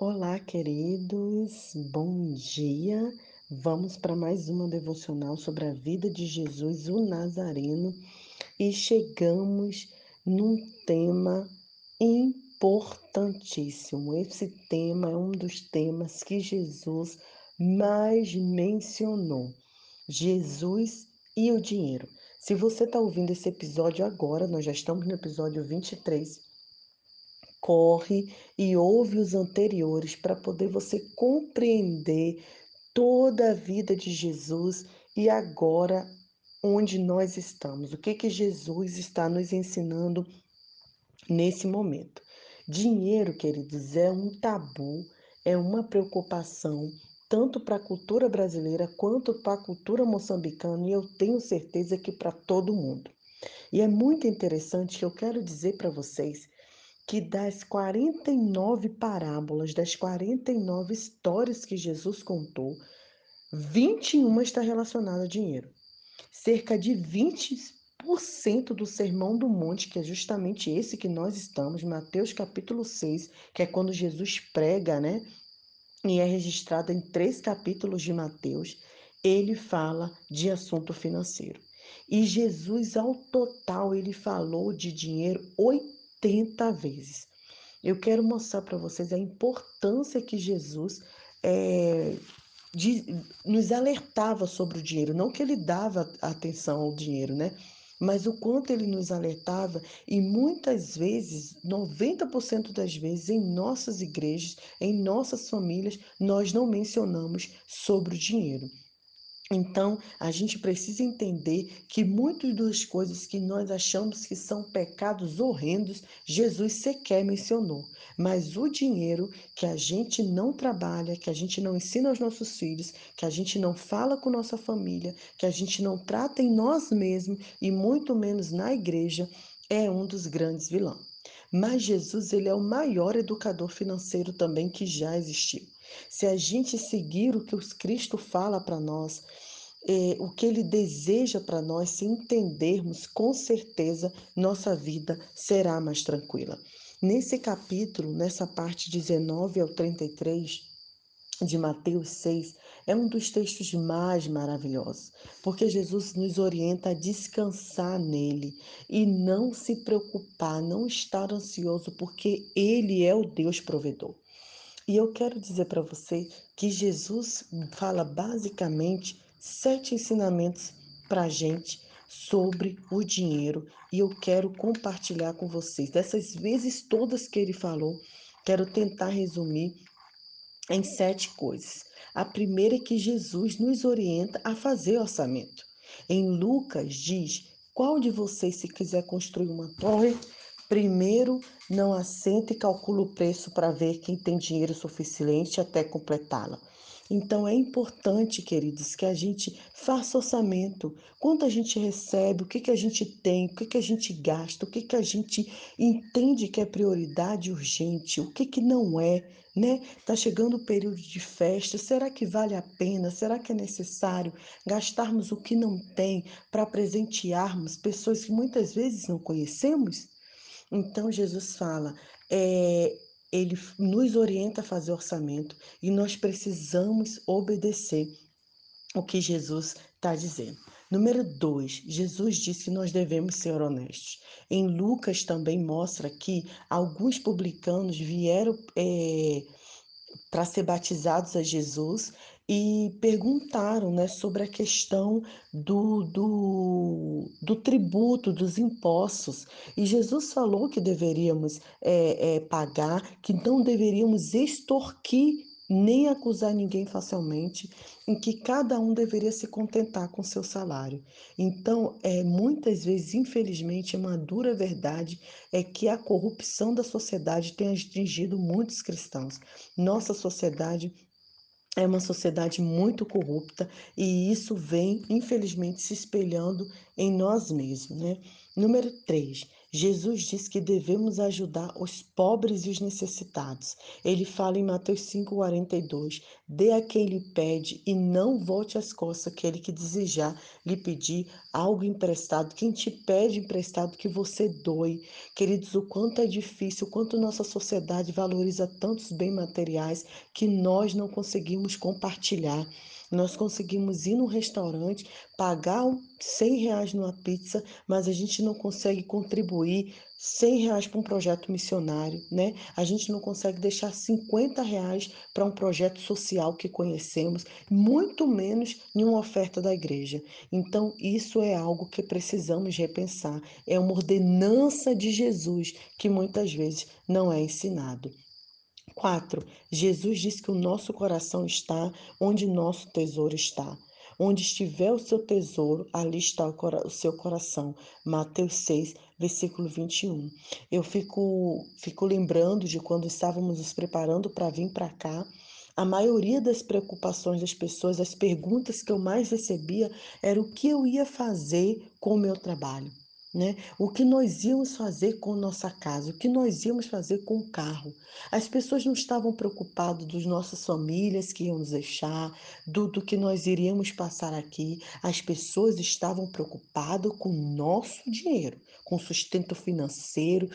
Olá, queridos, bom dia. Vamos para mais uma devocional sobre a vida de Jesus, o Nazareno, e chegamos num tema importantíssimo. Esse tema é um dos temas que Jesus mais mencionou: Jesus e o dinheiro. Se você está ouvindo esse episódio agora, nós já estamos no episódio 23 corre e ouve os anteriores para poder você compreender toda a vida de Jesus e agora onde nós estamos. O que que Jesus está nos ensinando nesse momento? Dinheiro, queridos, é um tabu, é uma preocupação tanto para a cultura brasileira quanto para a cultura moçambicana, e eu tenho certeza que para todo mundo. E é muito interessante que eu quero dizer para vocês que das 49 parábolas, das 49 histórias que Jesus contou, 21 está relacionada a dinheiro. Cerca de 20% do Sermão do Monte, que é justamente esse que nós estamos, Mateus capítulo 6, que é quando Jesus prega, né? E é registrado em três capítulos de Mateus, ele fala de assunto financeiro. E Jesus, ao total, ele falou de dinheiro 80 80 vezes. Eu quero mostrar para vocês a importância que Jesus é, de, nos alertava sobre o dinheiro. Não que ele dava atenção ao dinheiro, né? Mas o quanto ele nos alertava, e muitas vezes, 90% das vezes, em nossas igrejas, em nossas famílias, nós não mencionamos sobre o dinheiro. Então, a gente precisa entender que muitas das coisas que nós achamos que são pecados horrendos, Jesus sequer mencionou. Mas o dinheiro que a gente não trabalha, que a gente não ensina aos nossos filhos, que a gente não fala com nossa família, que a gente não trata em nós mesmos e muito menos na igreja, é um dos grandes vilões. Mas Jesus, ele é o maior educador financeiro também que já existiu. Se a gente seguir o que o Cristo fala para nós, é, o que ele deseja para nós, se entendermos, com certeza nossa vida será mais tranquila. Nesse capítulo, nessa parte 19 ao 33, de Mateus 6 é um dos textos mais maravilhosos, porque Jesus nos orienta a descansar nele e não se preocupar, não estar ansioso, porque ele é o Deus provedor. E eu quero dizer para você que Jesus fala basicamente sete ensinamentos para a gente sobre o dinheiro e eu quero compartilhar com vocês. Dessas vezes todas que ele falou, quero tentar resumir em sete coisas. A primeira é que Jesus nos orienta a fazer orçamento. Em Lucas diz: qual de vocês, se quiser construir uma torre, Primeiro, não assenta e calcula o preço para ver quem tem dinheiro suficiente até completá-la. Então é importante, queridos, que a gente faça orçamento. Quanto a gente recebe, o que, que a gente tem, o que, que a gente gasta, o que, que a gente entende que é prioridade urgente, o que, que não é, né? Tá chegando o período de festa, será que vale a pena? Será que é necessário gastarmos o que não tem para presentearmos pessoas que muitas vezes não conhecemos? Então Jesus fala, é, ele nos orienta a fazer orçamento e nós precisamos obedecer o que Jesus está dizendo. Número dois, Jesus disse que nós devemos ser honestos. Em Lucas também mostra que alguns publicanos vieram é, para ser batizados a Jesus e perguntaram né, sobre a questão do, do, do tributo, dos impostos. E Jesus falou que deveríamos é, é, pagar, que não deveríamos extorquir nem acusar ninguém facilmente, em que cada um deveria se contentar com seu salário. Então, é, muitas vezes, infelizmente, uma dura verdade é que a corrupção da sociedade tem atingido muitos cristãos. Nossa sociedade é uma sociedade muito corrupta e isso vem, infelizmente, se espelhando em nós mesmos. Né? Número 3. Jesus diz que devemos ajudar os pobres e os necessitados. Ele fala em Mateus 5,42: Dê a quem lhe pede e não volte as costas, aquele que desejar lhe pedir algo emprestado. Quem te pede emprestado, que você doe. Queridos, o quanto é difícil, o quanto nossa sociedade valoriza tantos bens materiais que nós não conseguimos compartilhar. Nós conseguimos ir no restaurante, pagar 100 reais numa pizza, mas a gente não consegue contribuir 100 reais para um projeto missionário, né? A gente não consegue deixar 50 reais para um projeto social que conhecemos, muito menos em uma oferta da igreja. Então, isso é algo que precisamos repensar. É uma ordenança de Jesus que muitas vezes não é ensinado. 4. Jesus diz que o nosso coração está onde nosso tesouro está. Onde estiver o seu tesouro, ali está o, seu coração. Mateus 6, versículo 21. Eu fico, fico lembrando de quando estávamos nos preparando para vir para cá. A maioria das preocupações das pessoas, as perguntas que eu mais recebia, era o que eu ia fazer com o meu trabalho. Né? O que nós íamos fazer com nossa casa, o que nós íamos fazer com o carro. As pessoas não estavam preocupadas dos nossas famílias que iam nos deixar, do, do que nós iríamos passar aqui. As pessoas estavam preocupadas com o nosso dinheiro, com sustento financeiro,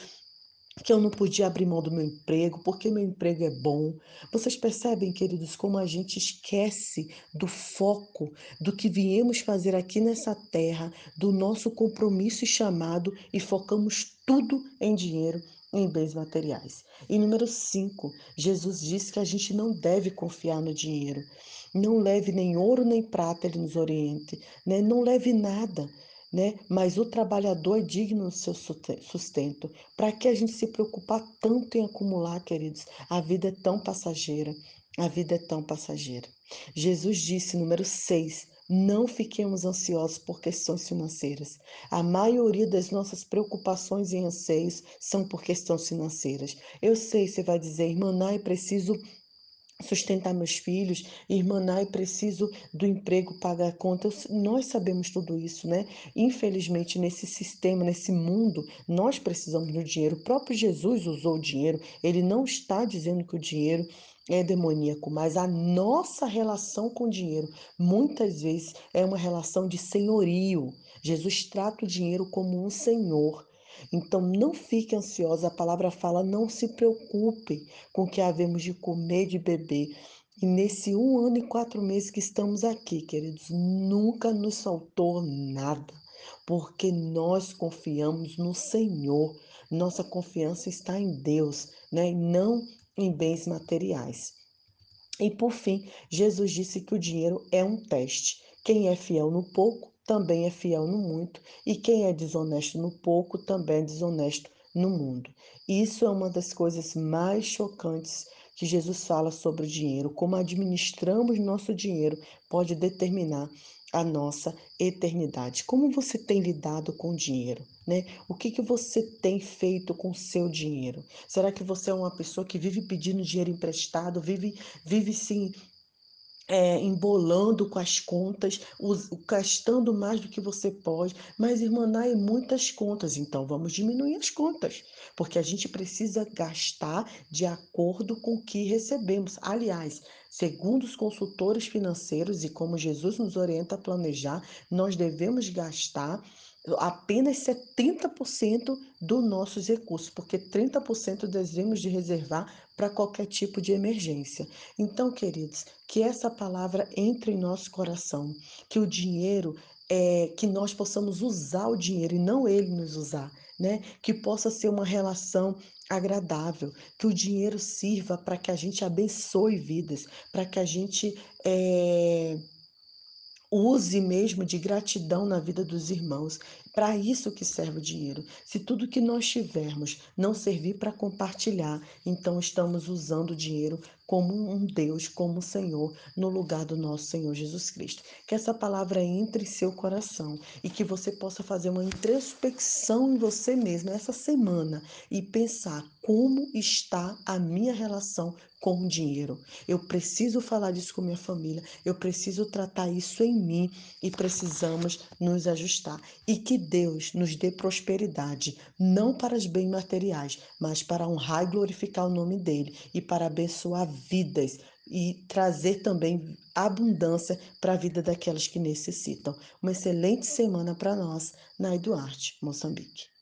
que eu não podia abrir mão do meu emprego, porque meu emprego é bom. Vocês percebem, queridos, como a gente esquece do foco do que viemos fazer aqui nessa terra, do nosso compromisso e chamado e focamos tudo em dinheiro, em bens materiais. E número 5, Jesus diz que a gente não deve confiar no dinheiro. Não leve nem ouro nem prata, ele nos oriente, né? Não leve nada né? Mas o trabalhador é digno do seu sustento. Para que a gente se preocupar tanto em acumular, queridos? A vida é tão passageira. A vida é tão passageira. Jesus disse, número 6, não fiquemos ansiosos por questões financeiras. A maioria das nossas preocupações e anseios são por questões financeiras. Eu sei, você vai dizer, irmã Nai, preciso sustentar meus filhos, irmanar e preciso do emprego, pagar a conta. nós sabemos tudo isso, né? Infelizmente, nesse sistema, nesse mundo, nós precisamos do dinheiro. O próprio Jesus usou o dinheiro. Ele não está dizendo que o dinheiro é demoníaco, mas a nossa relação com o dinheiro muitas vezes é uma relação de senhorio. Jesus trata o dinheiro como um senhor. Então não fique ansiosa, a palavra fala, não se preocupe com o que havemos de comer, de beber. E nesse um ano e quatro meses que estamos aqui, queridos, nunca nos faltou nada, porque nós confiamos no Senhor. Nossa confiança está em Deus, né? E não em bens materiais. E por fim, Jesus disse que o dinheiro é um teste. Quem é fiel no pouco também é fiel no muito, e quem é desonesto no pouco também é desonesto no mundo. Isso é uma das coisas mais chocantes que Jesus fala sobre o dinheiro. Como administramos nosso dinheiro pode determinar a nossa eternidade. Como você tem lidado com o dinheiro? Né? O que, que você tem feito com o seu dinheiro? Será que você é uma pessoa que vive pedindo dinheiro emprestado, vive, vive sim é, embolando com as contas, gastando mais do que você pode. Mas, irmã Nai, muitas contas, então vamos diminuir as contas, porque a gente precisa gastar de acordo com o que recebemos. Aliás, segundo os consultores financeiros e como Jesus nos orienta a planejar, nós devemos gastar apenas 70% dos nossos recursos, porque 30% devemos de reservar para qualquer tipo de emergência. Então, queridos, que essa palavra entre em nosso coração, que o dinheiro é, que nós possamos usar o dinheiro e não ele nos usar, né? Que possa ser uma relação agradável, que o dinheiro sirva para que a gente abençoe vidas, para que a gente é, use mesmo de gratidão na vida dos irmãos. Para isso que serve o dinheiro. Se tudo que nós tivermos não servir para compartilhar, então estamos usando o dinheiro como um Deus, como um Senhor, no lugar do nosso Senhor Jesus Cristo. Que essa palavra entre em seu coração e que você possa fazer uma introspecção em você mesmo essa semana e pensar como está a minha relação com o dinheiro. Eu preciso falar disso com minha família, eu preciso tratar isso em mim e precisamos nos ajustar. E que Deus nos dê prosperidade, não para os bens materiais, mas para honrar e glorificar o nome dele e para abençoar vidas e trazer também abundância para a vida daquelas que necessitam. Uma excelente semana para nós, na Eduarte, Moçambique.